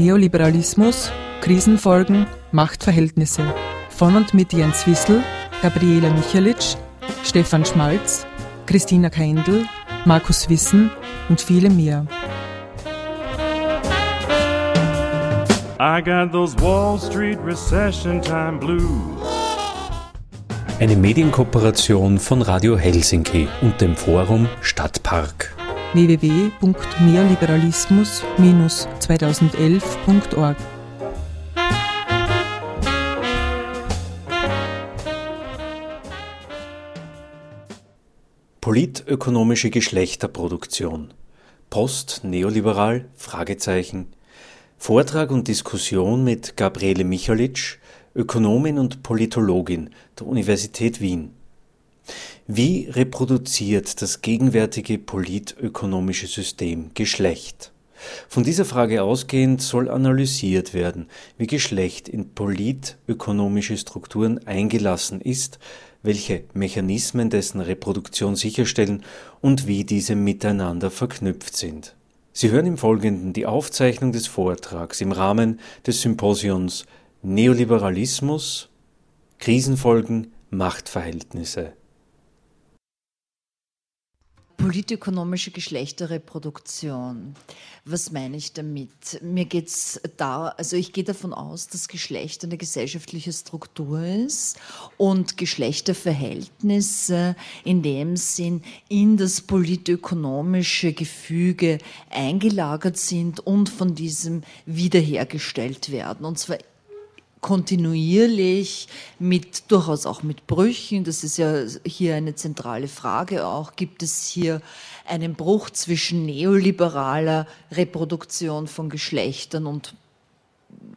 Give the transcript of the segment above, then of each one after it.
Neoliberalismus, Krisenfolgen, Machtverhältnisse. Von und mit Jens Wissel, Gabriela Michalitsch, Stefan Schmalz, Christina Keindl, Markus Wissen und viele mehr. I got those Wall Street recession time blues. Eine Medienkooperation von Radio Helsinki und dem Forum Stadtpark www.neoliberalismus-2011.org Politökonomische Geschlechterproduktion Post-neoliberal? Vortrag und Diskussion mit Gabriele Michalitsch, Ökonomin und Politologin der Universität Wien. Wie reproduziert das gegenwärtige politökonomische System Geschlecht? Von dieser Frage ausgehend soll analysiert werden, wie Geschlecht in politökonomische Strukturen eingelassen ist, welche Mechanismen dessen Reproduktion sicherstellen und wie diese miteinander verknüpft sind. Sie hören im Folgenden die Aufzeichnung des Vortrags im Rahmen des Symposions Neoliberalismus, Krisenfolgen, Machtverhältnisse Politökonomische Geschlechterreproduktion. Was meine ich damit? Mir geht es da, also ich gehe davon aus, dass Geschlecht eine gesellschaftliche Struktur ist und Geschlechterverhältnisse in dem Sinn in das politökonomische Gefüge eingelagert sind und von diesem wiederhergestellt werden. Und zwar kontinuierlich mit durchaus auch mit Brüchen. Das ist ja hier eine zentrale Frage auch. Gibt es hier einen Bruch zwischen neoliberaler Reproduktion von Geschlechtern und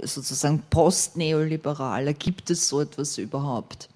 sozusagen postneoliberaler? Gibt es so etwas überhaupt?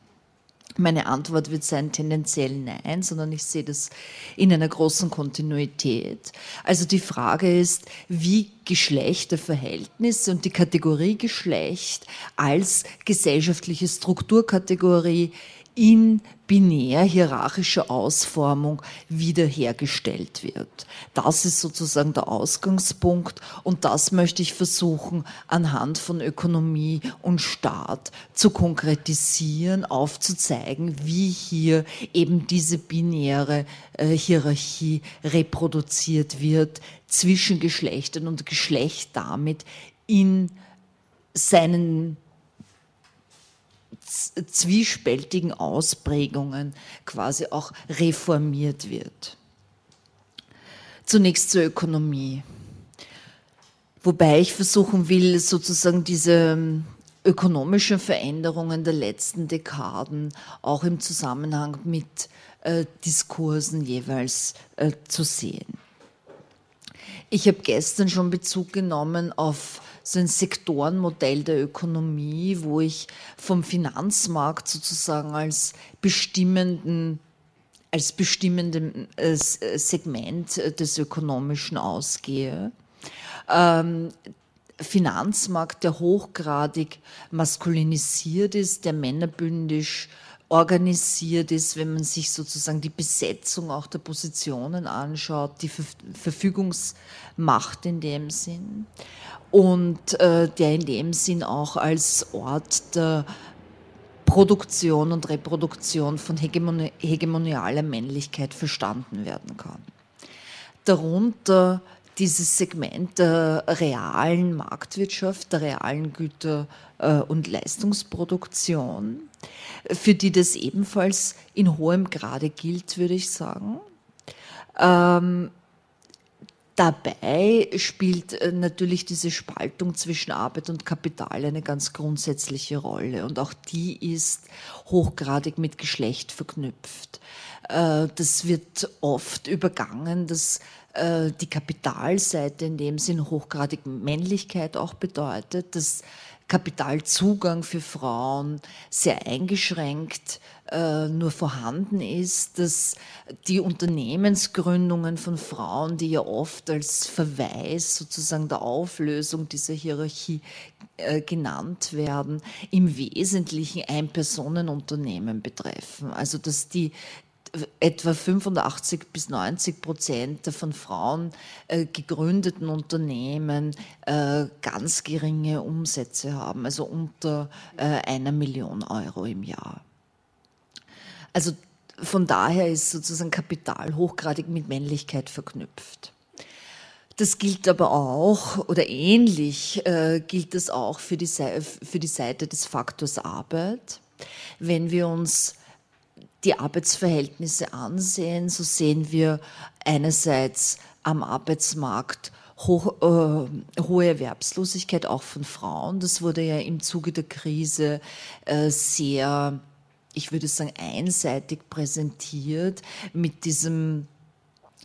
Meine Antwort wird sein tendenziell nein, sondern ich sehe das in einer großen Kontinuität. Also die Frage ist, wie Geschlechterverhältnisse und die Kategorie Geschlecht als gesellschaftliche Strukturkategorie in binär hierarchischer Ausformung wiederhergestellt wird. Das ist sozusagen der Ausgangspunkt und das möchte ich versuchen anhand von Ökonomie und Staat zu konkretisieren, aufzuzeigen, wie hier eben diese binäre äh, Hierarchie reproduziert wird zwischen Geschlechtern und Geschlecht damit in seinen zwiespältigen Ausprägungen quasi auch reformiert wird. Zunächst zur Ökonomie. Wobei ich versuchen will, sozusagen diese ähm, ökonomischen Veränderungen der letzten Dekaden auch im Zusammenhang mit äh, Diskursen jeweils äh, zu sehen. Ich habe gestern schon Bezug genommen auf so ein Sektorenmodell der Ökonomie, wo ich vom Finanzmarkt sozusagen als bestimmenden als bestimmendem äh, Segment des Ökonomischen ausgehe. Ähm, Finanzmarkt, der hochgradig maskulinisiert ist, der männerbündisch organisiert ist, wenn man sich sozusagen die Besetzung auch der Positionen anschaut, die Verfügungsmacht in dem Sinn und äh, der in dem Sinn auch als Ort der Produktion und Reproduktion von hegemoni hegemonialer Männlichkeit verstanden werden kann. Darunter dieses Segment der realen Marktwirtschaft, der realen Güter- äh, und Leistungsproduktion, für die das ebenfalls in hohem Grade gilt, würde ich sagen. Ähm, Dabei spielt äh, natürlich diese Spaltung zwischen Arbeit und Kapital eine ganz grundsätzliche Rolle und auch die ist hochgradig mit Geschlecht verknüpft. Äh, das wird oft übergangen, dass äh, die Kapitalseite in dem Sinn hochgradig Männlichkeit auch bedeutet, dass Kapitalzugang für Frauen sehr eingeschränkt äh, nur vorhanden ist, dass die Unternehmensgründungen von Frauen, die ja oft als Verweis sozusagen der Auflösung dieser Hierarchie äh, genannt werden, im Wesentlichen Ein-Personen-Unternehmen betreffen. Also dass die etwa 85 bis 90 Prozent der von Frauen äh, gegründeten Unternehmen äh, ganz geringe Umsätze haben, also unter äh, einer Million Euro im Jahr. Also von daher ist sozusagen Kapital hochgradig mit Männlichkeit verknüpft. Das gilt aber auch, oder ähnlich äh, gilt das auch für die, für die Seite des Faktors Arbeit. Wenn wir uns die Arbeitsverhältnisse ansehen, so sehen wir einerseits am Arbeitsmarkt hoch, äh, hohe Erwerbslosigkeit auch von Frauen. Das wurde ja im Zuge der Krise äh, sehr, ich würde sagen, einseitig präsentiert mit diesem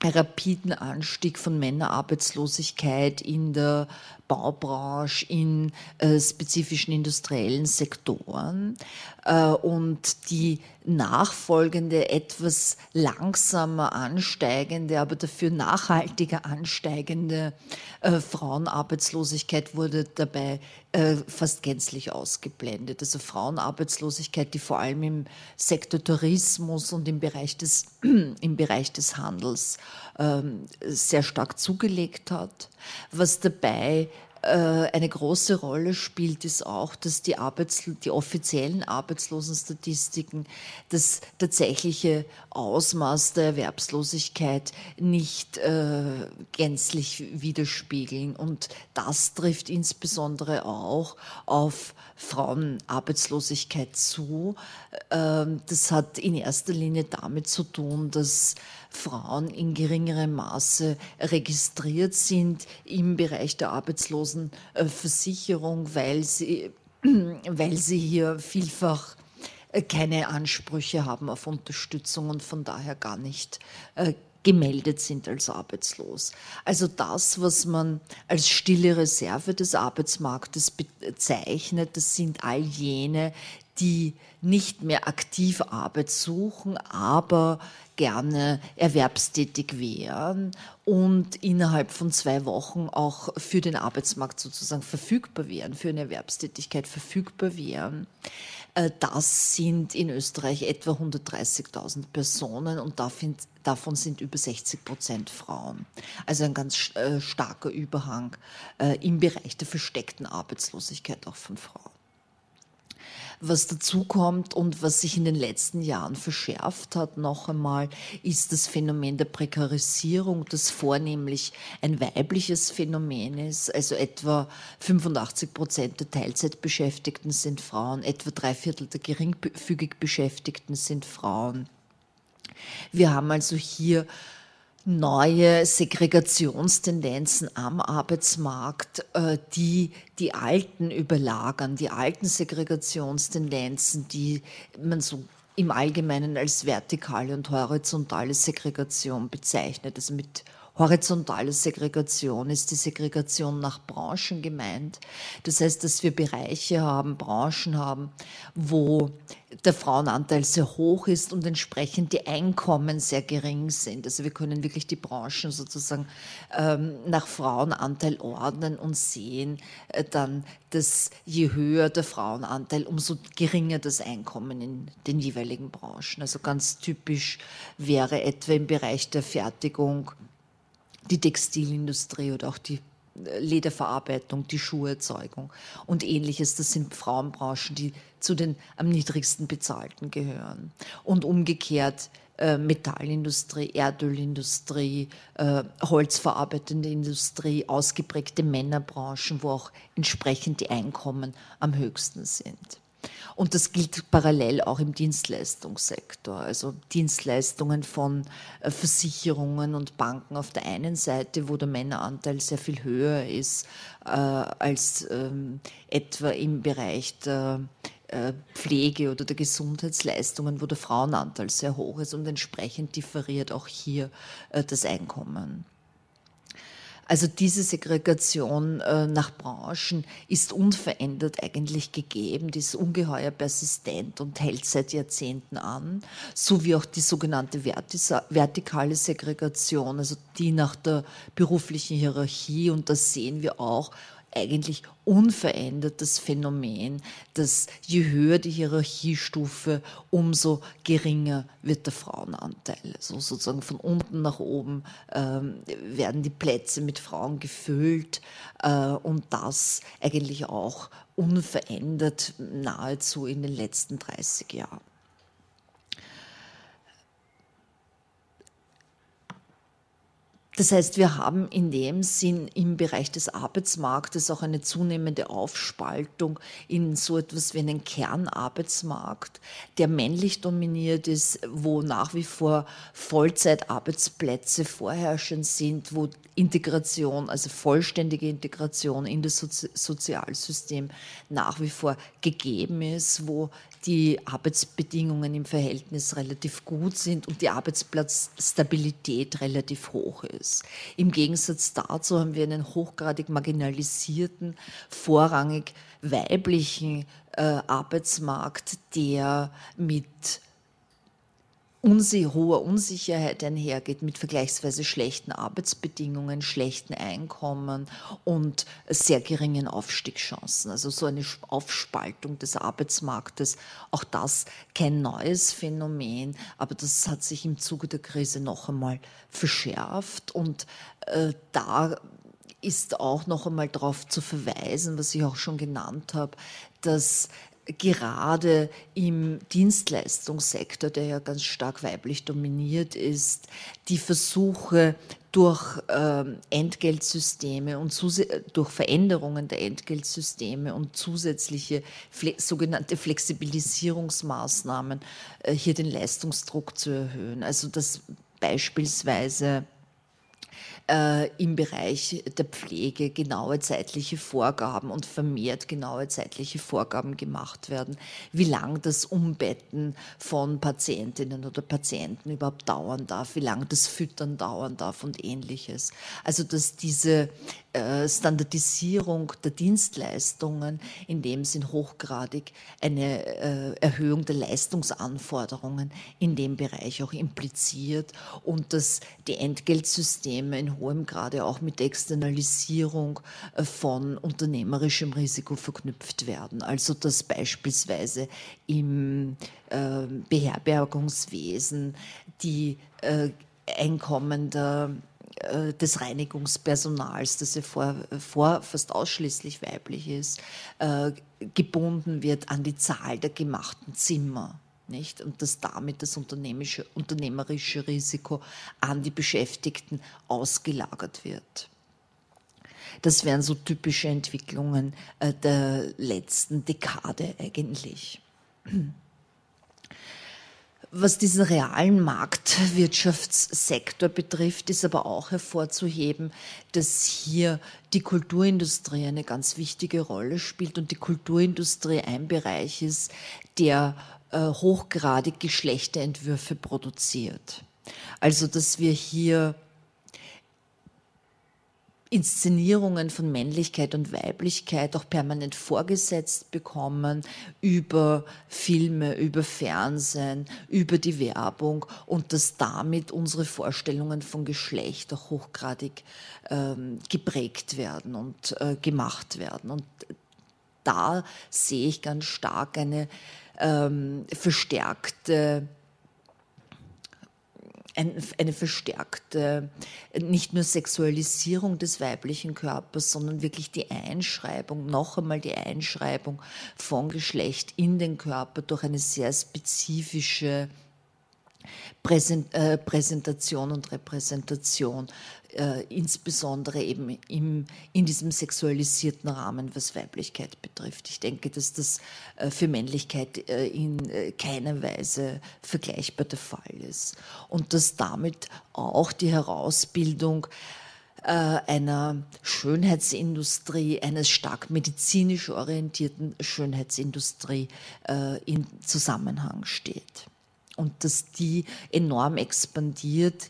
rapiden Anstieg von Männerarbeitslosigkeit in der Baubranche, in äh, spezifischen industriellen Sektoren äh, und die nachfolgende, etwas langsamer ansteigende, aber dafür nachhaltiger ansteigende äh, Frauenarbeitslosigkeit wurde dabei äh, fast gänzlich ausgeblendet. Also Frauenarbeitslosigkeit, die vor allem im Sektor Tourismus und im Bereich des, im Bereich des Handels ähm, sehr stark zugelegt hat, was dabei eine große Rolle spielt, ist auch, dass die, Arbeits die offiziellen Arbeitslosenstatistiken das tatsächliche Ausmaß der Erwerbslosigkeit nicht äh, gänzlich widerspiegeln. Und das trifft insbesondere auch auf Frauenarbeitslosigkeit zu. Ähm, das hat in erster Linie damit zu tun, dass Frauen in geringerem Maße registriert sind im Bereich der Arbeitslosenversicherung, weil sie, weil sie hier vielfach äh, keine Ansprüche haben auf Unterstützung und von daher gar nicht äh, gemeldet sind als arbeitslos. Also das, was man als stille Reserve des Arbeitsmarktes bezeichnet, das sind all jene, die nicht mehr aktiv Arbeit suchen, aber gerne erwerbstätig wären und innerhalb von zwei Wochen auch für den Arbeitsmarkt sozusagen verfügbar wären, für eine Erwerbstätigkeit verfügbar wären. Äh, das sind in Österreich etwa 130.000 Personen und davon sind über 60 Prozent Frauen. Also ein ganz äh, starker Überhang äh, im Bereich der versteckten Arbeitslosigkeit auch von Frauen was dazukommt und was sich in den letzten Jahren verschärft hat, noch einmal, ist das Phänomen der Prekarisierung, das vornehmlich ein weibliches Phänomen ist. Also etwa 85 Prozent der Teilzeitbeschäftigten sind Frauen, etwa drei Viertel der geringfügig Beschäftigten sind Frauen. Wir haben also hier neue Segregationstendenzen am Arbeitsmarkt, äh, die die alten überlagern, die alten Segregationstendenzen, die man so im Allgemeinen als vertikale und horizontale Segregation bezeichnet, also mit horizontale Segregation ist die Segregation nach Branchen gemeint. Das heißt, dass wir Bereiche haben, Branchen haben, wo der Frauenanteil sehr hoch ist und entsprechend die Einkommen sehr gering sind. Also wir können wirklich die Branchen sozusagen ähm, nach Frauenanteil ordnen und sehen äh, dann, dass je höher der Frauenanteil, umso geringer das Einkommen in den jeweiligen Branchen. Also ganz typisch wäre etwa im Bereich der Fertigung die Textilindustrie oder auch die äh, Lederverarbeitung, die Schuherzeugung und ähnliches. Das sind Frauenbranchen, die zu den am niedrigsten bezahlten gehören. Und umgekehrt äh, Metallindustrie, Erdölindustrie, äh, holzverarbeitende Industrie, ausgeprägte Männerbranchen, wo auch entsprechend die Einkommen am höchsten sind. Und das gilt parallel auch im Dienstleistungssektor. Also Dienstleistungen von äh, Versicherungen und Banken auf der einen Seite, wo der Männeranteil sehr viel höher ist äh, als ähm, etwa im Bereich der äh, Pflege oder der Gesundheitsleistungen, wo der Frauenanteil sehr hoch ist und entsprechend differiert auch hier äh, das Einkommen. Also diese Segregation äh, nach Branchen ist unverändert eigentlich gegeben, die ist ungeheuer persistent und hält seit Jahrzehnten an, so wie auch die sogenannte vertikale Segregation, also die nach der beruflichen Hierarchie, und das sehen wir auch eigentlich unverändertes Phänomen, dass je höher die Hierarchiestufe, umso geringer wird der Frauenanteil. Also sozusagen von unten nach oben ähm, werden die Plätze mit Frauen gefüllt äh, und das eigentlich auch unverändert nahezu in den letzten 30 Jahren. Das heißt, wir haben in dem Sinn im Bereich des Arbeitsmarktes auch eine zunehmende Aufspaltung in so etwas wie einen Kernarbeitsmarkt, der männlich dominiert ist, wo nach wie vor Vollzeitarbeitsplätze vorherrschend sind, wo Integration, also vollständige Integration in das Sozialsystem nach wie vor gegeben ist, wo die Arbeitsbedingungen im Verhältnis relativ gut sind und die Arbeitsplatzstabilität relativ hoch ist. Im Gegensatz dazu haben wir einen hochgradig marginalisierten, vorrangig weiblichen äh, Arbeitsmarkt, der mit unsi hoher Unsicherheit einhergeht mit vergleichsweise schlechten Arbeitsbedingungen, schlechten Einkommen und sehr geringen Aufstiegschancen. Also so eine Aufspaltung des Arbeitsmarktes, auch das kein neues Phänomen, aber das hat sich im Zuge der Krise noch einmal verschärft und äh, da ist auch noch einmal darauf zu verweisen, was ich auch schon genannt habe, dass gerade im Dienstleistungssektor, der ja ganz stark weiblich dominiert ist, die Versuche durch ähm, Entgeltsysteme und durch Veränderungen der Entgeltsysteme und zusätzliche sogenannte Flexibilisierungsmaßnahmen äh, hier den Leistungsdruck zu erhöhen. Also dass beispielsweise äh, im Bereich der Pflege genaue zeitliche Vorgaben und vermehrt genaue zeitliche Vorgaben gemacht werden, wie lang das Umbetten von Patientinnen oder Patienten überhaupt dauern darf, wie lang das Füttern dauern darf und ähnliches. Also dass diese äh, Standardisierung der Dienstleistungen in dem Sinn hochgradig eine äh, Erhöhung der Leistungsanforderungen in dem Bereich auch impliziert und dass die Entgeltsysteme in hohem Grade auch mit Externalisierung äh, von unternehmerischem Risiko verknüpft werden. Also dass beispielsweise im Beherbergungswesen die Einkommen der äh, des Reinigungspersonals, das ja vor, vor fast ausschließlich weiblich ist, äh, gebunden wird an die Zahl der gemachten Zimmer. Nicht? Und dass damit das unternehmerische Risiko an die Beschäftigten ausgelagert wird. Das wären so typische Entwicklungen äh, der letzten Dekade eigentlich. Was diesen realen Marktwirtschaftssektor betrifft, ist aber auch hervorzuheben, dass hier die Kulturindustrie eine ganz wichtige Rolle spielt und die Kulturindustrie ein Bereich ist, der hochgradig Geschlechterentwürfe produziert. Also, dass wir hier Inszenierungen von Männlichkeit und Weiblichkeit auch permanent vorgesetzt bekommen über Filme, über Fernsehen, über die Werbung und dass damit unsere Vorstellungen von Geschlecht auch hochgradig ähm, geprägt werden und äh, gemacht werden. Und da sehe ich ganz stark eine ähm, verstärkte ein, eine verstärkte, nicht nur Sexualisierung des weiblichen Körpers, sondern wirklich die Einschreibung, noch einmal die Einschreibung von Geschlecht in den Körper durch eine sehr spezifische äh, Präsentation und Repräsentation äh, insbesondere eben im, in diesem sexualisierten Rahmen, was Weiblichkeit betrifft. Ich denke, dass das äh, für Männlichkeit äh, in äh, keiner Weise vergleichbar der Fall ist. Und dass damit auch die Herausbildung äh, einer Schönheitsindustrie, einer stark medizinisch orientierten Schönheitsindustrie in Zusammenhang steht. Und dass die enorm expandiert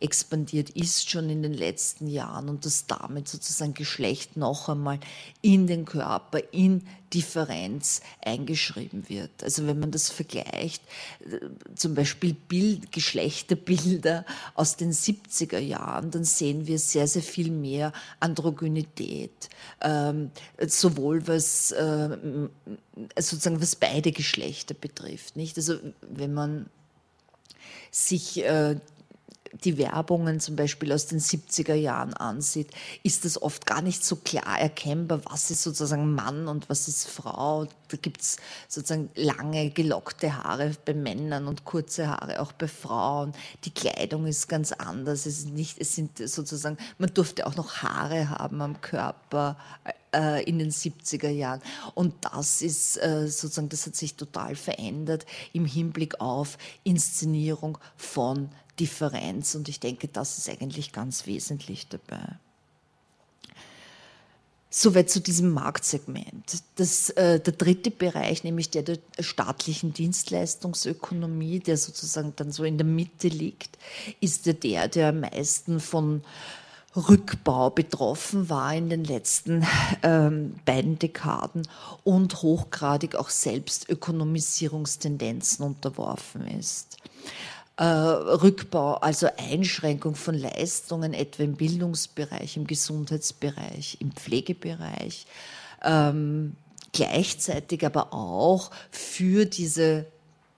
expandiert ist schon in den letzten Jahren und dass damit sozusagen Geschlecht noch einmal in den Körper, in Differenz eingeschrieben wird. Also wenn man das vergleicht, äh, zum Beispiel Bild, Geschlechterbilder aus den 70er Jahren, dann sehen wir sehr, sehr viel mehr Androgynität, ähm, sowohl was äh, sozusagen was beide Geschlechter betrifft. Nicht? Also wenn man sich äh, die Werbungen zum Beispiel aus den 70er Jahren ansieht, ist das oft gar nicht so klar erkennbar, was ist sozusagen Mann und was ist Frau. Da gibt es sozusagen lange gelockte Haare bei Männern und kurze Haare auch bei Frauen. Die Kleidung ist ganz anders. Es, ist nicht, es sind sozusagen, man durfte auch noch Haare haben am Körper äh, in den 70er Jahren. Und das ist äh, sozusagen, das hat sich total verändert im Hinblick auf Inszenierung von Differenz. Und ich denke, das ist eigentlich ganz wesentlich dabei. Soweit zu diesem Marktsegment. Das, äh, der dritte Bereich, nämlich der der staatlichen Dienstleistungsökonomie, der sozusagen dann so in der Mitte liegt, ist der, der, der am meisten von Rückbau betroffen war in den letzten ähm, beiden Dekaden und hochgradig auch Selbstökonomisierungstendenzen unterworfen ist äh, Rückbau, also Einschränkung von Leistungen, etwa im Bildungsbereich, im Gesundheitsbereich, im Pflegebereich, ähm, gleichzeitig aber auch für diese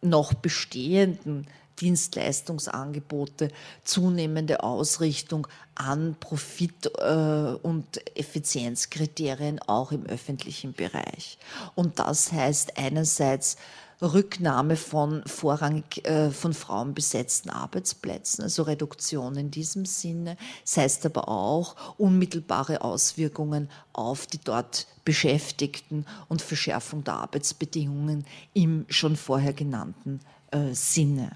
noch bestehenden Dienstleistungsangebote zunehmende Ausrichtung an Profit- äh, und Effizienzkriterien auch im öffentlichen Bereich. Und das heißt einerseits Rücknahme von vorrangig äh, von Frauen besetzten Arbeitsplätzen, also Reduktion in diesem Sinne. Das heißt aber auch unmittelbare Auswirkungen auf die dort Beschäftigten und Verschärfung der Arbeitsbedingungen im schon vorher genannten äh, Sinne.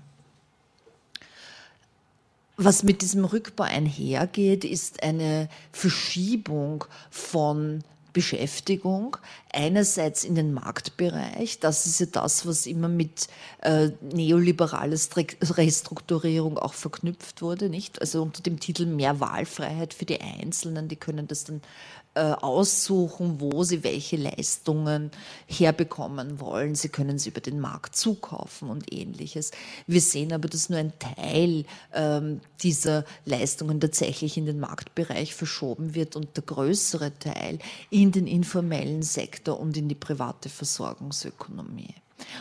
Was mit diesem Rückbau einhergeht, ist eine Verschiebung von Beschäftigung, einerseits in den Marktbereich, das ist ja das, was immer mit äh, neoliberales Restrukturierung auch verknüpft wurde, nicht? Also unter dem Titel mehr Wahlfreiheit für die Einzelnen, die können das dann aussuchen, wo sie welche Leistungen herbekommen wollen. Sie können sie über den Markt zukaufen und ähnliches. Wir sehen aber, dass nur ein Teil ähm, dieser Leistungen tatsächlich in den Marktbereich verschoben wird und der größere Teil in den informellen Sektor und in die private Versorgungsökonomie.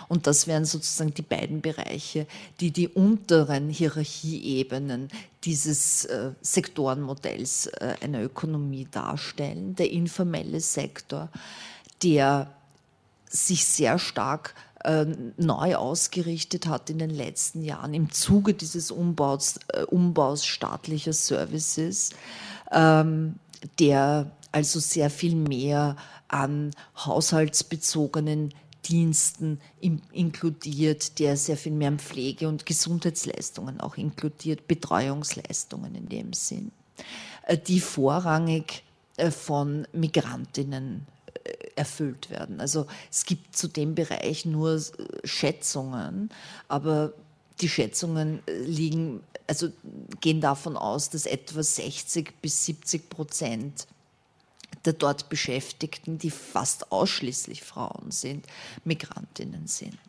Und das wären sozusagen die beiden Bereiche, die die unteren Hierarchieebenen dieses äh, Sektorenmodells äh, einer Ökonomie darstellen. Der informelle Sektor, der sich sehr stark äh, neu ausgerichtet hat in den letzten Jahren im Zuge dieses Umbaus, äh, Umbaus staatlicher Services, ähm, der also sehr viel mehr an haushaltsbezogenen Diensten inkludiert, der sehr viel mehr Pflege- und Gesundheitsleistungen auch inkludiert, Betreuungsleistungen in dem Sinn, äh, die vorrangig äh, von Migrantinnen äh, erfüllt werden. Also es gibt zu dem Bereich nur Schätzungen, aber die Schätzungen liegen, also gehen davon aus, dass etwa 60 bis 70 Prozent der dort Beschäftigten, die fast ausschließlich Frauen sind, Migrantinnen sind.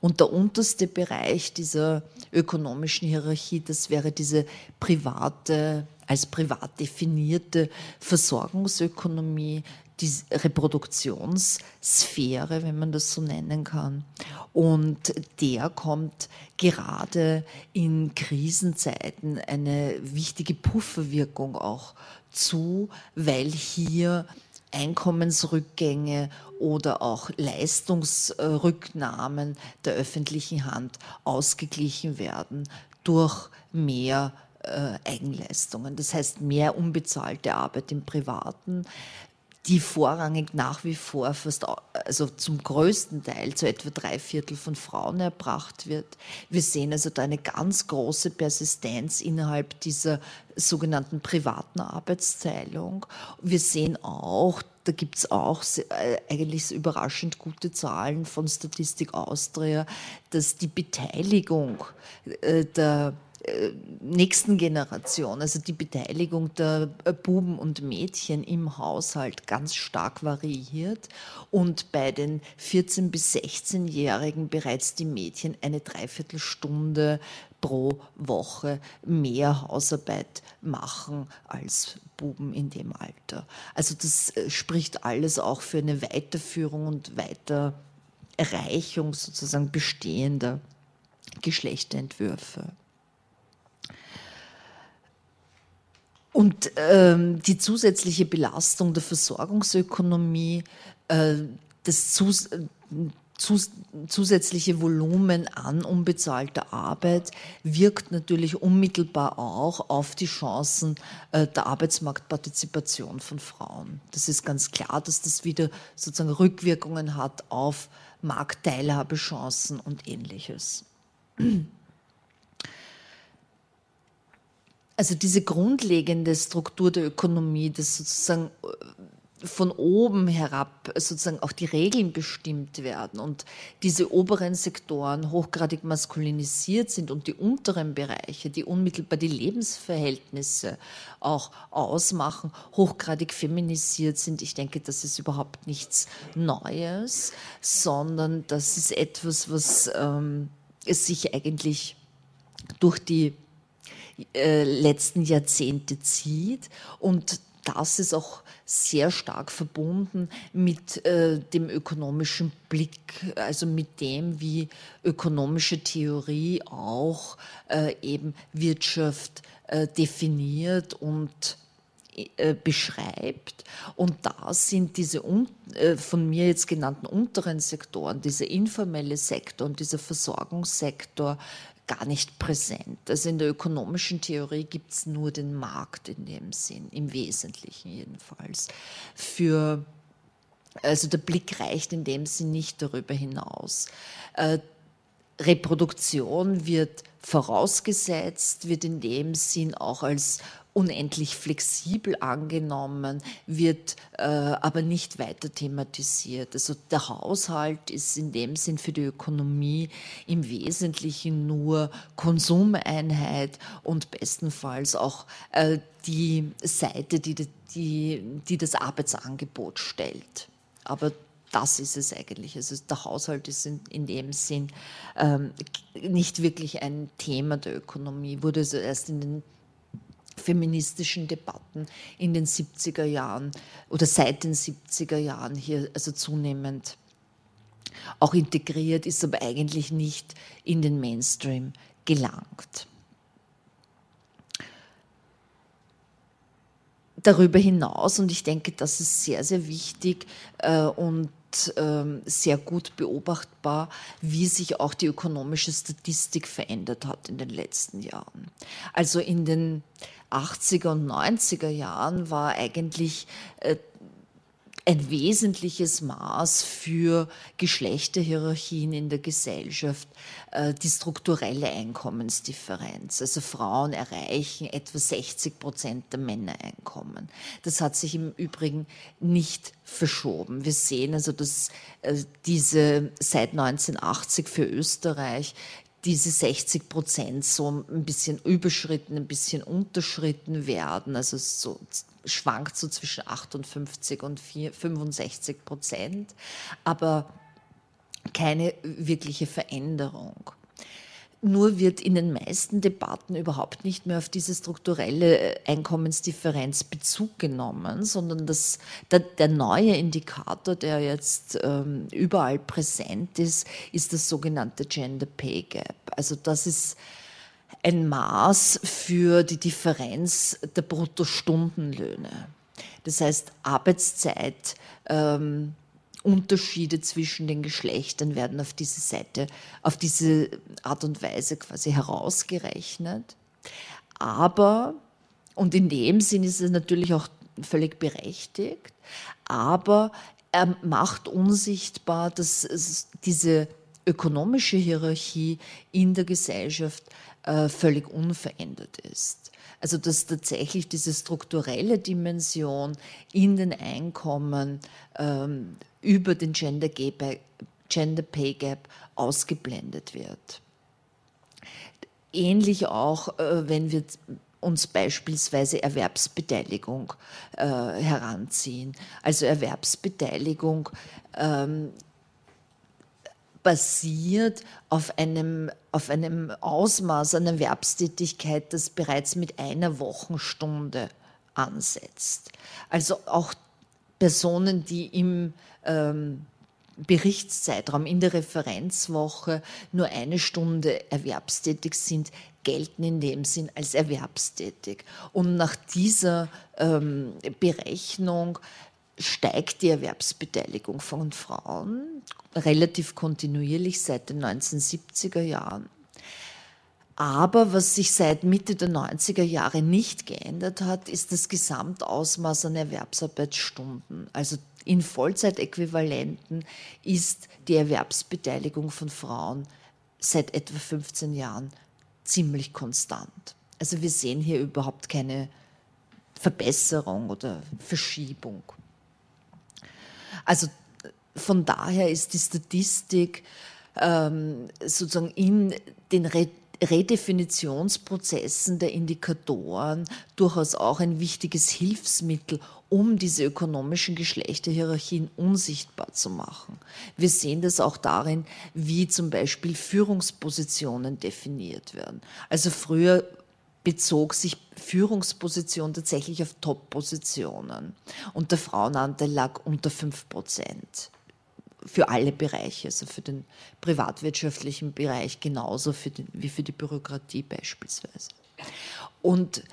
Und der unterste Bereich dieser ökonomischen Hierarchie, das wäre diese private, als privat definierte Versorgungsökonomie, die Reproduktionssphäre, wenn man das so nennen kann. Und der kommt gerade in Krisenzeiten eine wichtige Pufferwirkung auch zu, weil hier Einkommensrückgänge oder auch Leistungsrücknahmen der öffentlichen Hand ausgeglichen werden durch mehr äh, Eigenleistungen. Das heißt mehr unbezahlte Arbeit im Privaten, die vorrangig nach wie vor fast, also zum größten Teil zu etwa drei Viertel von Frauen erbracht wird. Wir sehen also da eine ganz große Persistenz innerhalb dieser sogenannten privaten Arbeitsteilung. Wir sehen auch, da gibt es auch äh, eigentlich überraschend gute Zahlen von Statistik Austria, dass die Beteiligung äh, der nächsten Generation, also die Beteiligung der äh, Buben und Mädchen im Haushalt ganz stark variiert und bei den 14- bis 16-Jährigen bereits die Mädchen eine Dreiviertelstunde pro Woche mehr Hausarbeit machen als Buben in dem Alter. Also das äh, spricht alles auch für eine Weiterführung und Weitererreichung sozusagen bestehender Geschlechterentwürfe. Und ähm, die zusätzliche Belastung der Versorgungsökonomie, äh, das zus zus zusätzliche Volumen an unbezahlter Arbeit wirkt natürlich unmittelbar auch auf die Chancen äh, der Arbeitsmarktpartizipation von Frauen. Das ist ganz klar, dass das wieder sozusagen Rückwirkungen hat auf Marktteilhabechancen und ähnliches. Also diese grundlegende Struktur der Ökonomie, das sozusagen äh, von oben herab sozusagen auch die Regeln bestimmt werden und diese oberen Sektoren hochgradig maskulinisiert sind und die unteren Bereiche, die unmittelbar die Lebensverhältnisse auch ausmachen, hochgradig feminisiert sind. Ich denke, das ist überhaupt nichts Neues, sondern das ist etwas, was ähm, es sich eigentlich durch die äh, letzten Jahrzehnte zieht und das ist auch sehr stark verbunden mit äh, dem ökonomischen Blick, also mit dem, wie ökonomische Theorie auch äh, eben Wirtschaft äh, definiert und äh, beschreibt. Und da sind diese äh, von mir jetzt genannten unteren Sektoren, dieser informelle Sektor und dieser Versorgungssektor gar nicht präsent. Also in der ökonomischen Theorie gibt es nur den Markt in dem Sinn, im Wesentlichen jedenfalls. Für, also der Blick reicht in dem Sinn nicht darüber hinaus. Äh, Reproduktion wird vorausgesetzt, wird in dem Sinn auch als unendlich flexibel angenommen, wird äh, aber nicht weiter thematisiert. Also der Haushalt ist in dem Sinn für die Ökonomie im Wesentlichen nur Konsumeinheit und bestenfalls auch äh, die Seite, die, die, die das Arbeitsangebot stellt. Aber das ist es eigentlich. Also der Haushalt ist in, in dem Sinn ähm, nicht wirklich ein Thema der Ökonomie, wurde also erst in den feministischen Debatten in den 70er Jahren oder seit den 70er Jahren hier also zunehmend auch integriert, ist aber eigentlich nicht in den Mainstream gelangt. Darüber hinaus, und ich denke, das ist sehr, sehr wichtig äh, und ähm, sehr gut beobachtbar, wie sich auch die ökonomische Statistik verändert hat in den letzten Jahren. Also in den 80er und 90er Jahren war eigentlich äh, ein wesentliches Maß für Geschlechterhierarchien in der Gesellschaft äh, die strukturelle Einkommensdifferenz. Also Frauen erreichen etwa 60 Prozent der Männereinkommen. Das hat sich im Übrigen nicht verschoben. Wir sehen also, dass äh, diese seit 1980 für Österreich diese 60 Prozent so ein bisschen überschritten, ein bisschen unterschritten werden. Also so schwankt so zwischen 58 und 65 Prozent, aber keine wirkliche Veränderung. Nur wird in den meisten Debatten überhaupt nicht mehr auf diese strukturelle äh, Einkommensdifferenz Bezug genommen, sondern das, der, der neue Indikator, der jetzt ähm, überall präsent ist, ist das sogenannte Gender Pay Gap. Also das ist ein Maß für die Differenz der Bruttostundenlöhne. Das heißt, Arbeitszeit ähm, zwischen den Geschlechtern werden auf diese Seite, auf diese Art und Weise quasi herausgerechnet. Aber, und in dem Sinn ist es natürlich auch völlig berechtigt, aber er macht unsichtbar, dass diese ökonomische Hierarchie in der Gesellschaft äh, völlig unverändert ist. Also dass tatsächlich diese strukturelle Dimension in den Einkommen ähm, über den Gender, Gender Pay Gap ausgeblendet wird. ähnlich auch, äh, wenn wir uns beispielsweise Erwerbsbeteiligung äh, heranziehen. Also Erwerbsbeteiligung ähm, basiert auf einem, auf einem Ausmaß an Erwerbstätigkeit, das bereits mit einer Wochenstunde ansetzt. Also auch Personen, die im ähm, Berichtszeitraum in der Referenzwoche nur eine Stunde erwerbstätig sind, gelten in dem Sinn als erwerbstätig. Und nach dieser ähm, Berechnung steigt die Erwerbsbeteiligung von Frauen relativ kontinuierlich seit den 1970er Jahren. Aber was sich seit Mitte der 90er Jahre nicht geändert hat, ist das Gesamtausmaß an Erwerbsarbeitsstunden. Also in Vollzeitäquivalenten ist die Erwerbsbeteiligung von Frauen seit etwa 15 Jahren ziemlich konstant. Also wir sehen hier überhaupt keine Verbesserung oder Verschiebung. Also von daher ist die Statistik ähm, sozusagen in den Re Redefinitionsprozessen der Indikatoren durchaus auch ein wichtiges Hilfsmittel, um diese ökonomischen Geschlechterhierarchien unsichtbar zu machen. Wir sehen das auch darin, wie zum Beispiel Führungspositionen definiert werden. Also früher bezog sich Führungsposition tatsächlich auf Top-Positionen und der Frauenanteil lag unter 5 Prozent für alle Bereiche, also für den privatwirtschaftlichen Bereich genauso für den, wie für die Bürokratie beispielsweise. Und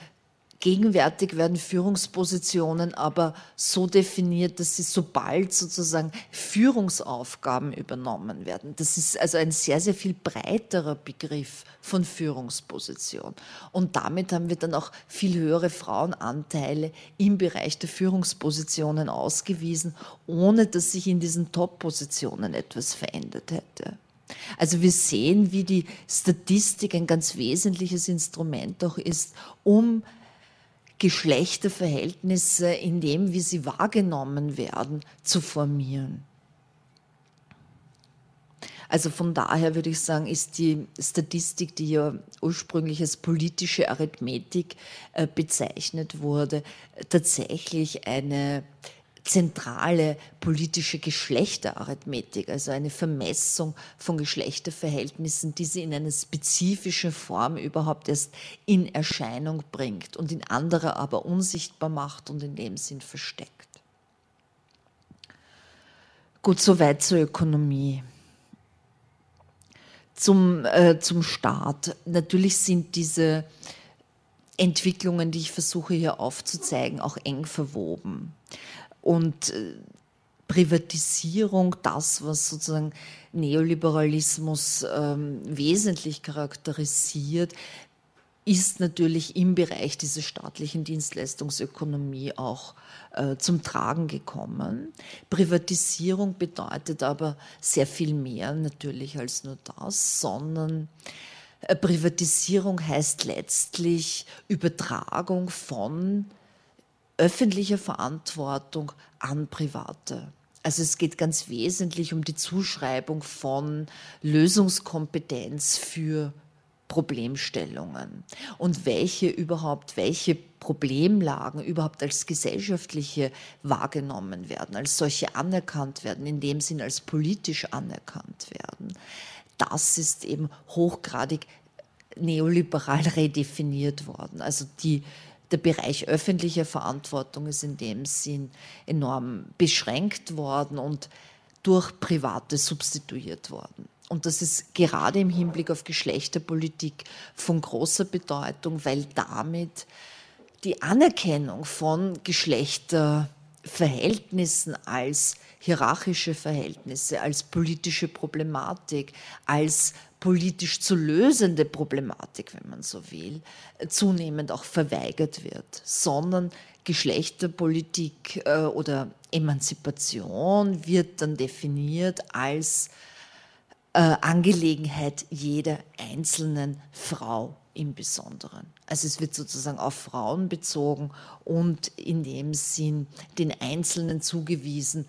Gegenwärtig werden Führungspositionen aber so definiert, dass sie sobald sozusagen Führungsaufgaben übernommen werden. Das ist also ein sehr, sehr viel breiterer Begriff von Führungsposition. Und damit haben wir dann auch viel höhere Frauenanteile im Bereich der Führungspositionen ausgewiesen, ohne dass sich in diesen Top-Positionen etwas verändert hätte. Also wir sehen, wie die Statistik ein ganz wesentliches Instrument auch ist, um Geschlechterverhältnisse in dem, wie sie wahrgenommen werden, zu formieren. Also von daher würde ich sagen, ist die Statistik, die ja ursprünglich als politische Arithmetik äh, bezeichnet wurde, tatsächlich eine zentrale politische Geschlechterarithmetik, also eine Vermessung von Geschlechterverhältnissen, die sie in einer spezifischen Form überhaupt erst in Erscheinung bringt und in anderer aber unsichtbar macht und in dem Sinn versteckt. Gut, soweit zur Ökonomie. Zum, äh, zum Staat. Natürlich sind diese Entwicklungen, die ich versuche hier aufzuzeigen, auch eng verwoben. Und äh, Privatisierung, das, was sozusagen Neoliberalismus ähm, wesentlich charakterisiert, ist natürlich im Bereich dieser staatlichen Dienstleistungsökonomie auch äh, zum Tragen gekommen. Privatisierung bedeutet aber sehr viel mehr natürlich als nur das, sondern äh, Privatisierung heißt letztlich Übertragung von öffentliche Verantwortung an Private. Also es geht ganz wesentlich um die Zuschreibung von Lösungskompetenz für Problemstellungen und welche überhaupt, welche Problemlagen überhaupt als gesellschaftliche wahrgenommen werden, als solche anerkannt werden, in dem Sinn als politisch anerkannt werden. Das ist eben hochgradig neoliberal redefiniert worden. Also die der Bereich öffentlicher Verantwortung ist in dem Sinn enorm beschränkt worden und durch Private substituiert worden. Und das ist gerade im Hinblick auf Geschlechterpolitik von großer Bedeutung, weil damit die Anerkennung von Geschlechterverhältnissen als hierarchische Verhältnisse, als politische Problematik, als politisch zu lösende Problematik, wenn man so will, zunehmend auch verweigert wird, sondern Geschlechterpolitik äh, oder Emanzipation wird dann definiert als äh, Angelegenheit jeder einzelnen Frau im Besonderen. Also es wird sozusagen auf Frauen bezogen und in dem Sinn den Einzelnen zugewiesen,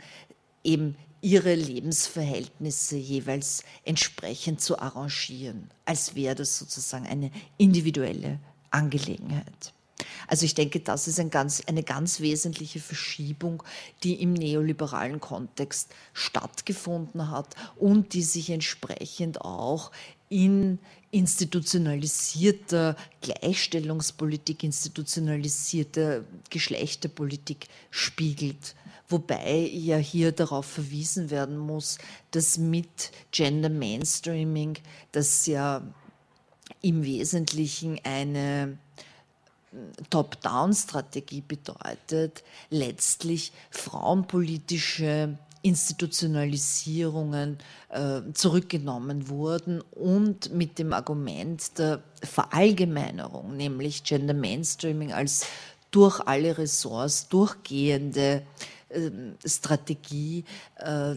eben ihre Lebensverhältnisse jeweils entsprechend zu arrangieren, als wäre das sozusagen eine individuelle Angelegenheit. Also ich denke, das ist ein ganz, eine ganz wesentliche Verschiebung, die im neoliberalen Kontext stattgefunden hat und die sich entsprechend auch in institutionalisierter Gleichstellungspolitik, institutionalisierter Geschlechterpolitik spiegelt. Wobei ja hier darauf verwiesen werden muss, dass mit Gender Mainstreaming, das ja im Wesentlichen eine Top-Down-Strategie bedeutet, letztlich frauenpolitische Institutionalisierungen äh, zurückgenommen wurden und mit dem Argument der Verallgemeinerung, nämlich Gender Mainstreaming als durch alle Ressorts durchgehende Strategie, äh,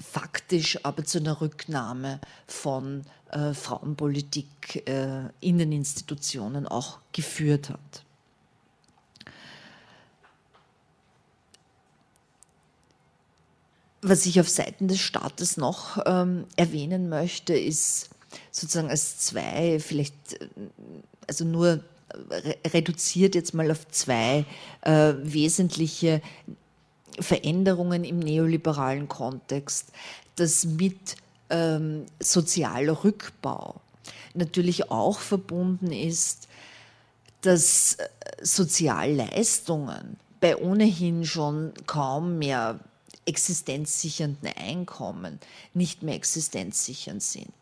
faktisch aber zu einer Rücknahme von äh, Frauenpolitik äh, in den Institutionen auch geführt hat. Was ich auf Seiten des Staates noch ähm, erwähnen möchte, ist sozusagen als zwei, vielleicht, also nur reduziert jetzt mal auf zwei äh, wesentliche Veränderungen im neoliberalen Kontext, das mit ähm, sozialer Rückbau natürlich auch verbunden ist, dass äh, Sozialleistungen bei ohnehin schon kaum mehr existenzsichernden Einkommen nicht mehr existenzsichernd sind.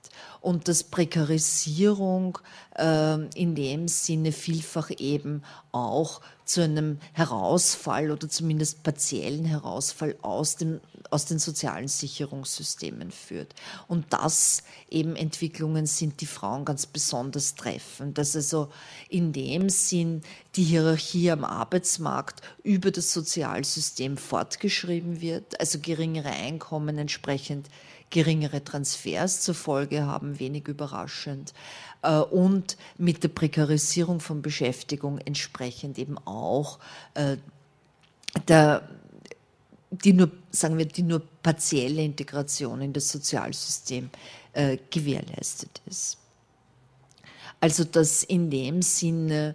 Und dass Prekarisierung äh, in dem Sinne vielfach eben auch zu einem Herausfall oder zumindest partiellen Herausfall aus, dem, aus den sozialen Sicherungssystemen führt. Und das eben Entwicklungen sind, die Frauen ganz besonders treffen. Dass also in dem Sinn die Hierarchie am Arbeitsmarkt über das Sozialsystem fortgeschrieben wird, also geringere Einkommen entsprechend geringere Transfers zur Folge haben, wenig überraschend. Äh, und mit der Prekarisierung von Beschäftigung entsprechend eben auch äh, der, die nur, sagen wir, die nur partielle Integration in das Sozialsystem äh, gewährleistet ist. Also dass in dem Sinne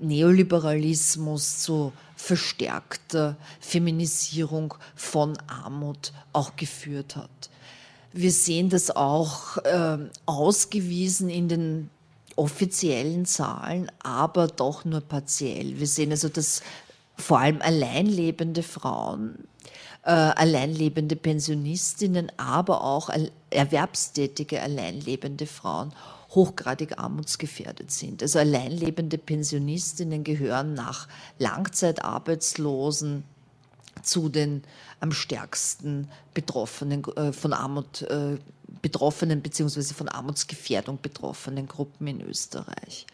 Neoliberalismus zu verstärkter Feminisierung von Armut auch geführt hat. Wir sehen das auch äh, ausgewiesen in den offiziellen Zahlen, aber doch nur partiell. Wir sehen also, dass vor allem alleinlebende Frauen, äh, alleinlebende Pensionistinnen, aber auch erwerbstätige alleinlebende Frauen hochgradig armutsgefährdet sind. Also alleinlebende Pensionistinnen gehören nach Langzeitarbeitslosen zu den am stärksten betroffenen, äh, von Armut äh, betroffenen bzw. von Armutsgefährdung betroffenen Gruppen in Österreich.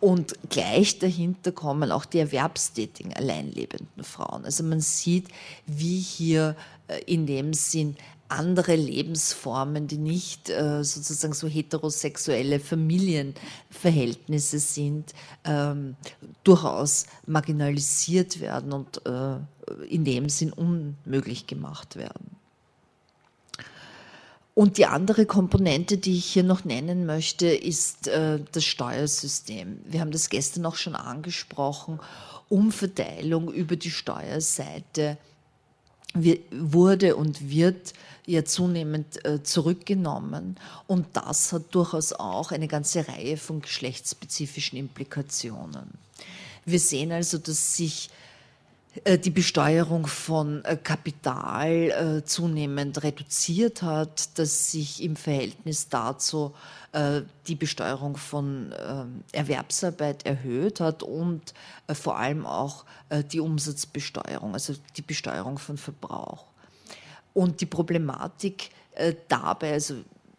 Und gleich dahinter kommen auch die erwerbstätigen alleinlebenden Frauen. Also man sieht, wie hier äh, in dem Sinn andere Lebensformen, die nicht äh, sozusagen so heterosexuelle Familienverhältnisse sind, ähm, durchaus marginalisiert werden und äh, in dem Sinn unmöglich gemacht werden. Und die andere Komponente, die ich hier noch nennen möchte, ist äh, das Steuersystem. Wir haben das gestern auch schon angesprochen. Umverteilung über die Steuerseite wurde und wird ja zunehmend äh, zurückgenommen. Und das hat durchaus auch eine ganze Reihe von geschlechtsspezifischen Implikationen. Wir sehen also, dass sich äh, die Besteuerung von äh, Kapital zunehmend reduziert hat, dass sich im Verhältnis dazu die Besteuerung von Erwerbsarbeit erhöht hat und vor allem auch die Umsatzbesteuerung, also die Besteuerung von Verbrauch. Und die Problematik äh, dabei, also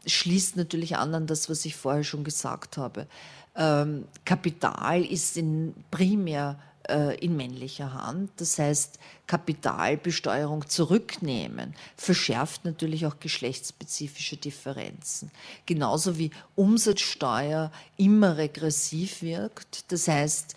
schließt natürlich an an das, was ich vorher schon gesagt habe. Ähm, Kapital ist in, primär äh, in männlicher Hand. Das heißt, Kapitalbesteuerung zurücknehmen verschärft natürlich auch geschlechtsspezifische Differenzen. Genauso wie Umsatzsteuer immer regressiv wirkt. Das heißt,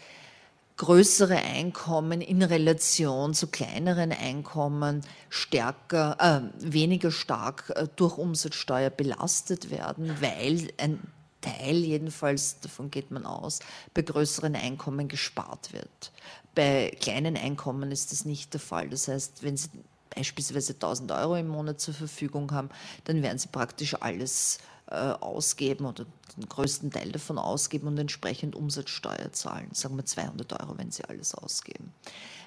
größere Einkommen in Relation zu kleineren Einkommen stärker, äh, weniger stark äh, durch Umsatzsteuer belastet werden, weil ein Teil jedenfalls, davon geht man aus, bei größeren Einkommen gespart wird. Bei kleinen Einkommen ist das nicht der Fall. Das heißt, wenn Sie beispielsweise 1000 Euro im Monat zur Verfügung haben, dann werden Sie praktisch alles äh, ausgeben oder den größten Teil davon ausgeben und entsprechend Umsatzsteuer zahlen. Sagen wir 200 Euro, wenn Sie alles ausgeben.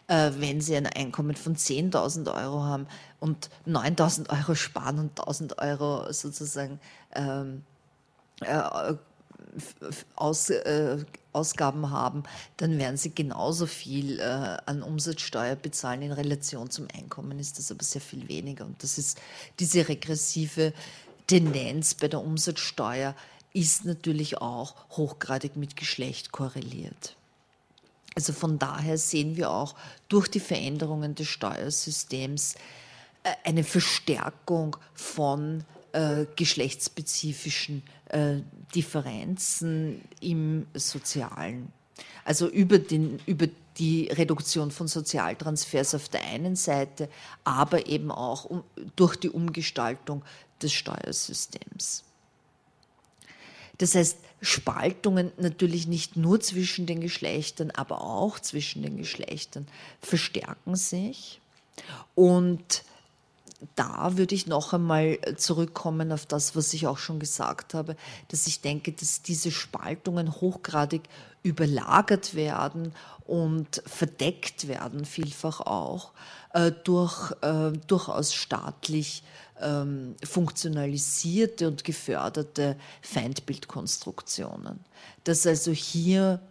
Äh, wenn Sie ein Einkommen von 10.000 Euro haben und 9.000 Euro sparen und 1.000 Euro sozusagen ähm, äh, aus, äh, Ausgaben haben, dann werden sie genauso viel äh, an Umsatzsteuer bezahlen. In Relation zum Einkommen ist das aber sehr viel weniger. Und das ist diese regressive Tendenz bei der Umsatzsteuer ist natürlich auch hochgradig mit Geschlecht korreliert. Also von daher sehen wir auch durch die Veränderungen des Steuersystems äh, eine Verstärkung von äh, geschlechtsspezifischen äh, Differenzen im Sozialen. Also über, den, über die Reduktion von Sozialtransfers auf der einen Seite, aber eben auch um, durch die Umgestaltung des Steuersystems. Das heißt, Spaltungen natürlich nicht nur zwischen den Geschlechtern, aber auch zwischen den Geschlechtern verstärken sich. Und da würde ich noch einmal zurückkommen auf das, was ich auch schon gesagt habe, dass ich denke, dass diese Spaltungen hochgradig überlagert werden und verdeckt werden, vielfach auch äh, durch äh, durchaus staatlich ähm, funktionalisierte und geförderte Feindbildkonstruktionen. Dass also hier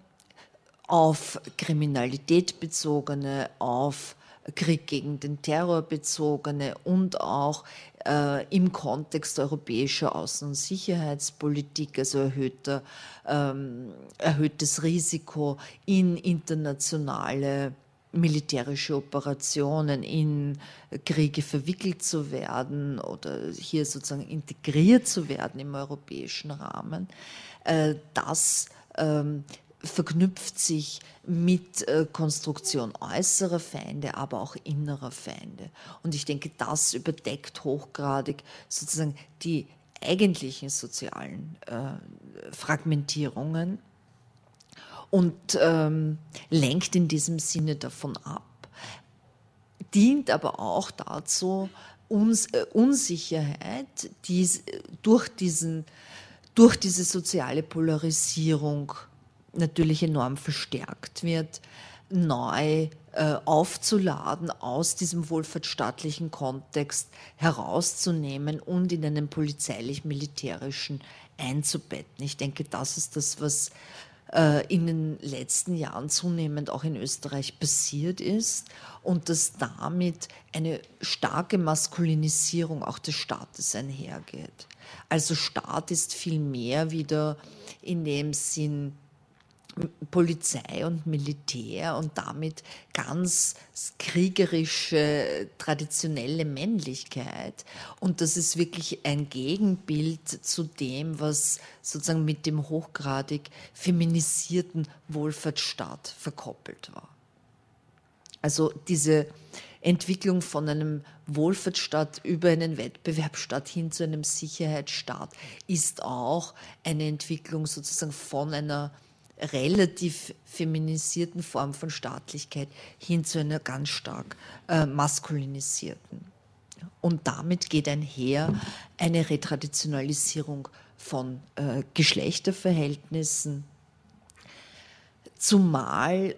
auf Kriminalität bezogene, auf Krieg gegen den Terror bezogene und auch äh, im Kontext europäischer Außen- und Sicherheitspolitik, also erhöhter, ähm, erhöhtes Risiko in internationale militärische Operationen, in Kriege verwickelt zu werden oder hier sozusagen integriert zu werden im europäischen Rahmen, äh, das ähm, verknüpft sich mit äh, Konstruktion äußerer Feinde, aber auch innerer Feinde. Und ich denke, das überdeckt hochgradig sozusagen die eigentlichen sozialen äh, Fragmentierungen und ähm, lenkt in diesem Sinne davon ab, dient aber auch dazu, uns, äh, Unsicherheit, die durch, diesen, durch diese soziale Polarisierung natürlich enorm verstärkt wird, neu äh, aufzuladen, aus diesem wohlfahrtsstaatlichen Kontext herauszunehmen und in einen polizeilich-militärischen einzubetten. Ich denke, das ist das, was äh, in den letzten Jahren zunehmend auch in Österreich passiert ist und dass damit eine starke Maskulinisierung auch des Staates einhergeht. Also Staat ist viel mehr wieder in dem Sinn Polizei und Militär und damit ganz kriegerische, traditionelle Männlichkeit. Und das ist wirklich ein Gegenbild zu dem, was sozusagen mit dem hochgradig feminisierten Wohlfahrtsstaat verkoppelt war. Also diese Entwicklung von einem Wohlfahrtsstaat über einen Wettbewerbsstaat hin zu einem Sicherheitsstaat ist auch eine Entwicklung sozusagen von einer relativ feminisierten Form von Staatlichkeit hin zu einer ganz stark äh, maskulinisierten. Und damit geht einher eine Retraditionalisierung von äh, Geschlechterverhältnissen, zumal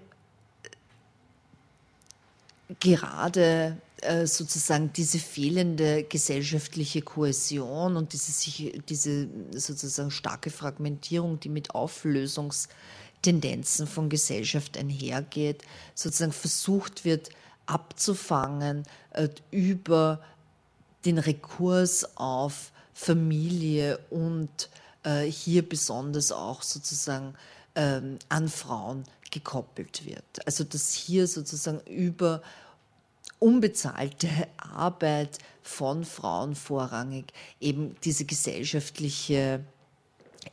gerade sozusagen diese fehlende gesellschaftliche Kohäsion und diese, diese sozusagen starke Fragmentierung, die mit Auflösungstendenzen von Gesellschaft einhergeht, sozusagen versucht wird abzufangen äh, über den Rekurs auf Familie und äh, hier besonders auch sozusagen ähm, an Frauen gekoppelt wird. Also dass hier sozusagen über unbezahlte Arbeit von Frauen vorrangig eben diese gesellschaftliche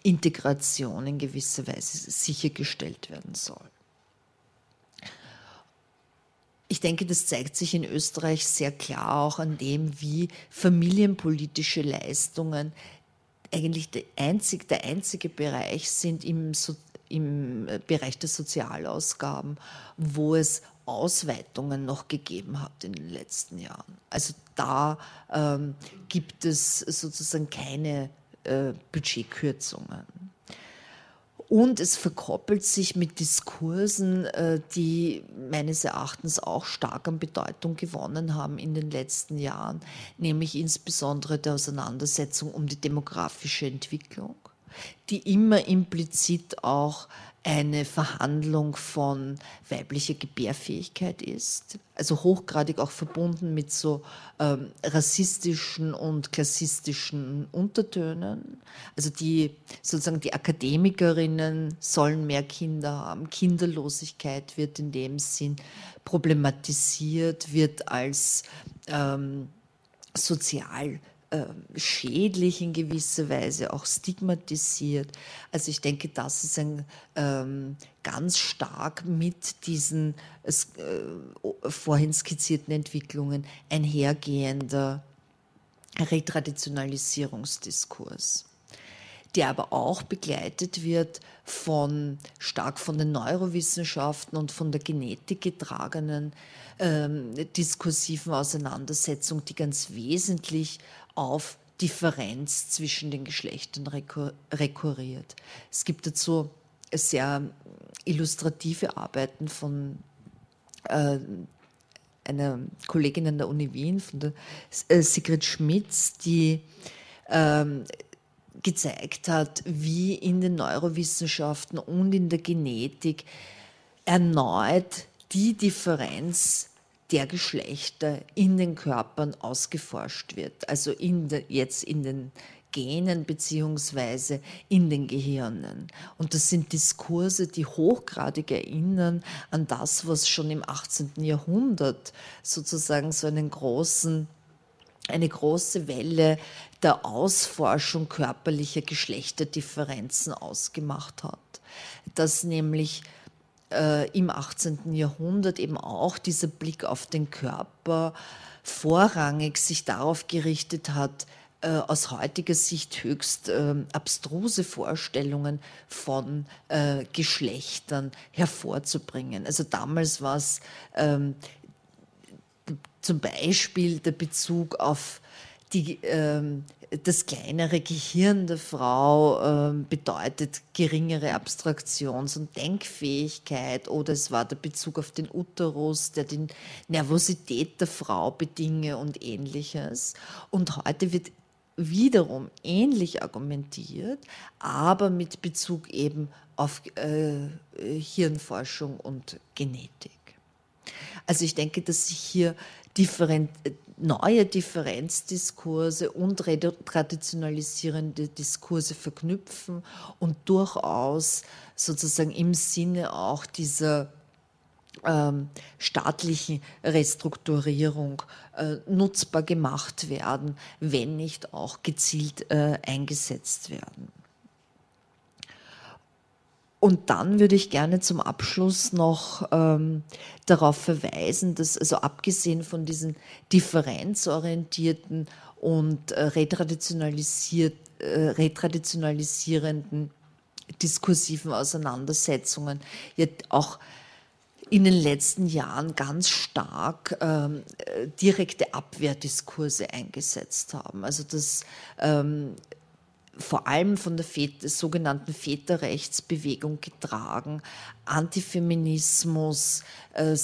Integration in gewisser Weise sichergestellt werden soll. ich denke, das zeigt sich in Österreich sehr klar auch an dem, wie familienpolitische Leistungen eigentlich der, einzig, der einzige Bereich sind im, im Bereich der Sozialausgaben, wo es Ausweitungen noch gegeben hat in den letzten Jahren. Also da ähm, gibt es sozusagen keine äh, Budgetkürzungen. Und es verkoppelt sich mit Diskursen, äh, die meines Erachtens auch stark an Bedeutung gewonnen haben in den letzten Jahren, nämlich insbesondere der Auseinandersetzung um die demografische Entwicklung, die immer implizit auch eine Verhandlung von weiblicher Gebärfähigkeit ist, also hochgradig auch verbunden mit so ähm, rassistischen und klassistischen Untertönen. Also die sozusagen die Akademikerinnen sollen mehr Kinder haben. Kinderlosigkeit wird in dem Sinn problematisiert, wird als ähm, sozial äh, schädlich in gewisser Weise, auch stigmatisiert. Also ich denke, das ist ein ähm, ganz stark mit diesen äh, vorhin skizzierten Entwicklungen einhergehender Retraditionalisierungsdiskurs der aber auch begleitet wird von stark von den Neurowissenschaften und von der Genetik getragenen ähm, diskursiven Auseinandersetzung, die ganz wesentlich auf Differenz zwischen den Geschlechtern rekurriert. Es gibt dazu sehr illustrative Arbeiten von äh, einer Kollegin an der Uni Wien, von der äh, Sigrid Schmitz, die ähm, gezeigt hat, wie in den Neurowissenschaften und in der Genetik erneut die Differenz der Geschlechter in den Körpern ausgeforscht wird. Also in de, jetzt in den Genen beziehungsweise in den Gehirnen. Und das sind Diskurse, die hochgradig erinnern an das, was schon im 18. Jahrhundert sozusagen so einen großen eine große Welle der Ausforschung körperlicher Geschlechterdifferenzen ausgemacht hat. Dass nämlich äh, im 18. Jahrhundert eben auch dieser Blick auf den Körper vorrangig sich darauf gerichtet hat, äh, aus heutiger Sicht höchst äh, abstruse Vorstellungen von äh, Geschlechtern hervorzubringen. Also damals war es ähm, zum Beispiel der Bezug auf die, ähm, das kleinere Gehirn der Frau ähm, bedeutet geringere Abstraktions- und Denkfähigkeit oder es war der Bezug auf den Uterus, der die Nervosität der Frau bedinge und ähnliches. Und heute wird wiederum ähnlich argumentiert, aber mit Bezug eben auf äh, Hirnforschung und Genetik. Also ich denke, dass sich hier differen neue Differenzdiskurse und traditionalisierende Diskurse verknüpfen und durchaus sozusagen im Sinne auch dieser ähm, staatlichen Restrukturierung äh, nutzbar gemacht werden, wenn nicht auch gezielt äh, eingesetzt werden. Und dann würde ich gerne zum Abschluss noch ähm, darauf verweisen, dass also abgesehen von diesen differenzorientierten und äh, retraditionalisiert, äh, retraditionalisierenden diskursiven Auseinandersetzungen ja auch in den letzten Jahren ganz stark ähm, direkte Abwehrdiskurse eingesetzt haben. Also das ähm, vor allem von der Väter, sogenannten Väterrechtsbewegung getragen, Antifeminismus äh,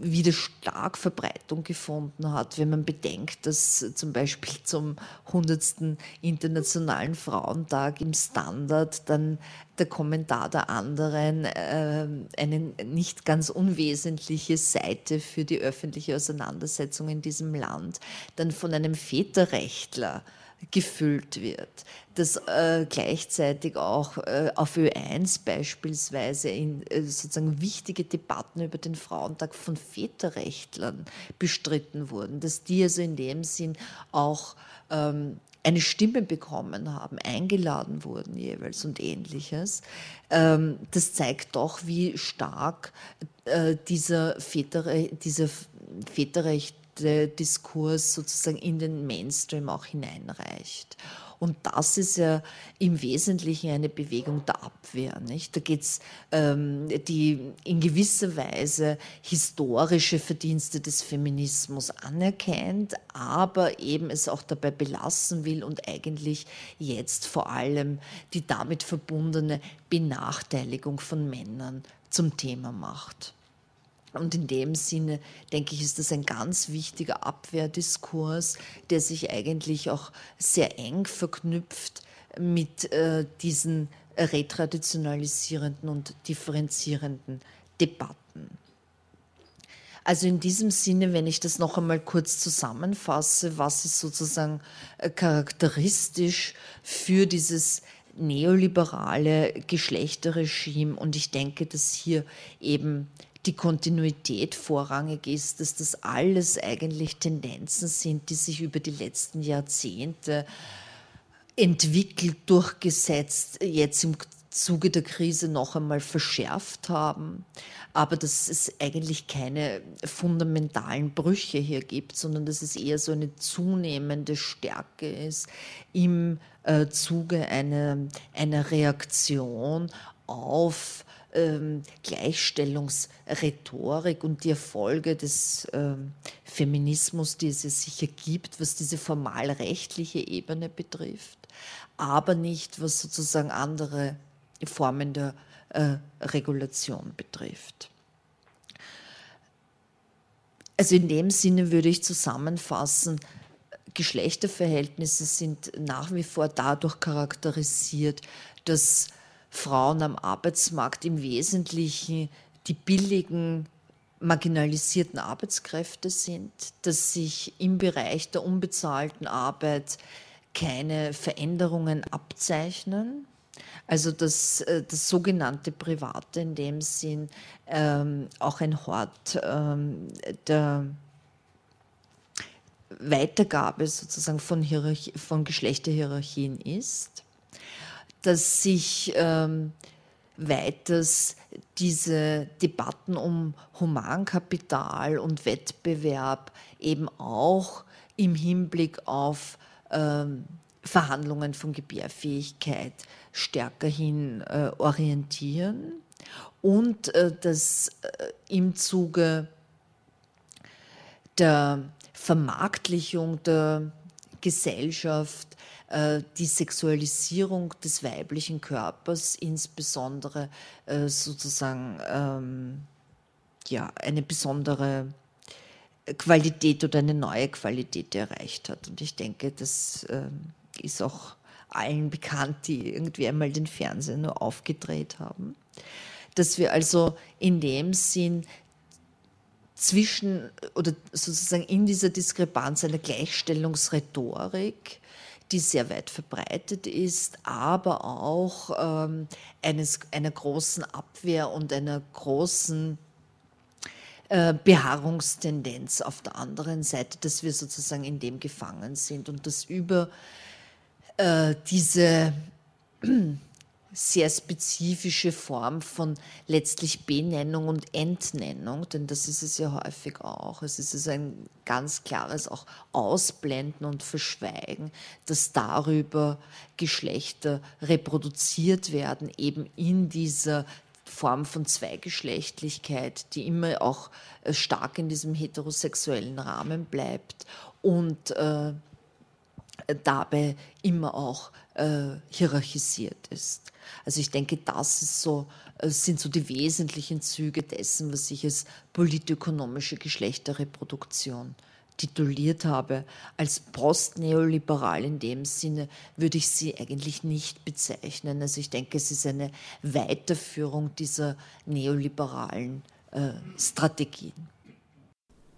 wieder stark Verbreitung gefunden hat, wenn man bedenkt, dass zum Beispiel zum 100. Internationalen Frauentag im Standard dann der Kommentar der anderen äh, eine nicht ganz unwesentliche Seite für die öffentliche Auseinandersetzung in diesem Land dann von einem Väterrechtler gefüllt wird. Dass äh, gleichzeitig auch äh, auf Ö1 beispielsweise in äh, sozusagen wichtige Debatten über den Frauentag von Väterrechtlern bestritten wurden, dass die also in dem Sinn auch ähm, eine Stimme bekommen haben, eingeladen wurden jeweils und ähnliches. Ähm, das zeigt doch, wie stark äh, dieser, Väter, dieser Väterrechte-Diskurs sozusagen in den Mainstream auch hineinreicht. Und das ist ja im Wesentlichen eine Bewegung der Abwehr. Nicht? Da geht es, ähm, die in gewisser Weise historische Verdienste des Feminismus anerkennt, aber eben es auch dabei belassen will und eigentlich jetzt vor allem die damit verbundene Benachteiligung von Männern zum Thema macht. Und in dem Sinne, denke ich, ist das ein ganz wichtiger Abwehrdiskurs, der sich eigentlich auch sehr eng verknüpft mit äh, diesen retraditionalisierenden und differenzierenden Debatten. Also in diesem Sinne, wenn ich das noch einmal kurz zusammenfasse, was ist sozusagen äh, charakteristisch für dieses neoliberale Geschlechterregime und ich denke, dass hier eben die Kontinuität vorrangig ist, dass das alles eigentlich Tendenzen sind, die sich über die letzten Jahrzehnte entwickelt, durchgesetzt, jetzt im Zuge der Krise noch einmal verschärft haben, aber dass es eigentlich keine fundamentalen Brüche hier gibt, sondern dass es eher so eine zunehmende Stärke ist im äh, Zuge einer, einer Reaktion auf ähm, Gleichstellungsrhetorik und die Erfolge des ähm, Feminismus, die es sicher gibt, was diese formalrechtliche Ebene betrifft, aber nicht was sozusagen andere Formen der äh, Regulation betrifft. Also in dem Sinne würde ich zusammenfassen, Geschlechterverhältnisse sind nach wie vor dadurch charakterisiert, dass Frauen am Arbeitsmarkt im Wesentlichen die billigen, marginalisierten Arbeitskräfte sind, dass sich im Bereich der unbezahlten Arbeit keine Veränderungen abzeichnen. Also dass äh, das sogenannte Private in dem Sinn ähm, auch ein Hort ähm, der Weitergabe sozusagen von, von Geschlechterhierarchien ist dass sich ähm, weiters diese Debatten um Humankapital und Wettbewerb eben auch im Hinblick auf ähm, Verhandlungen von Gebärfähigkeit stärker hin äh, orientieren und äh, dass äh, im Zuge der Vermarktlichung der Gesellschaft äh, die Sexualisierung des weiblichen Körpers, insbesondere äh, sozusagen ähm, ja, eine besondere Qualität oder eine neue Qualität erreicht hat. Und ich denke, das ähm, ist auch allen bekannt, die irgendwie einmal den Fernseher nur aufgedreht haben. Dass wir also in dem Sinn zwischen oder sozusagen in dieser Diskrepanz einer Gleichstellungsrhetorik die sehr weit verbreitet ist, aber auch ähm, eines, einer großen Abwehr und einer großen äh, Beharrungstendenz auf der anderen Seite, dass wir sozusagen in dem gefangen sind und dass über äh, diese sehr spezifische Form von letztlich Benennung und Entnennung, denn das ist es ja häufig auch. Es ist also ein ganz klares auch Ausblenden und Verschweigen, dass darüber Geschlechter reproduziert werden, eben in dieser Form von Zweigeschlechtlichkeit, die immer auch äh, stark in diesem heterosexuellen Rahmen bleibt und äh, dabei immer auch äh, hierarchisiert ist. Also ich denke, das ist so, äh, sind so die wesentlichen Züge dessen, was ich als politökonomische Geschlechterreproduktion tituliert habe. Als postneoliberal in dem Sinne würde ich sie eigentlich nicht bezeichnen. Also ich denke, es ist eine Weiterführung dieser neoliberalen äh, Strategien.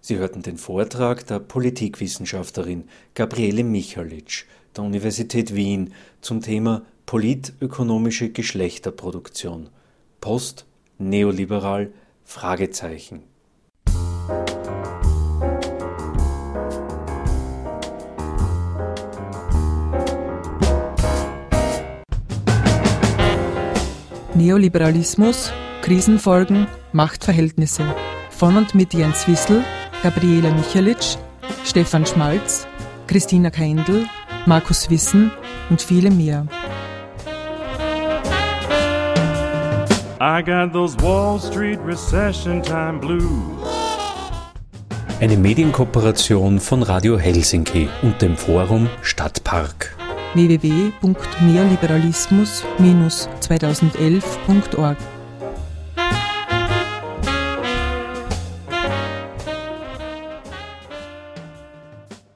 Sie hörten den Vortrag der Politikwissenschaftlerin Gabriele Michalitsch der Universität Wien zum Thema politökonomische Geschlechterproduktion. Post, neoliberal, Fragezeichen. Neoliberalismus, Krisenfolgen, Machtverhältnisse. Von und mit Jens Wissel Gabriela Michalic, Stefan Schmalz, Christina Keindl, Markus Wissen und viele mehr. I got those Wall Street Recession Time Blues. Eine Medienkooperation von Radio Helsinki und dem Forum Stadtpark www.neoliberalismus-2011.org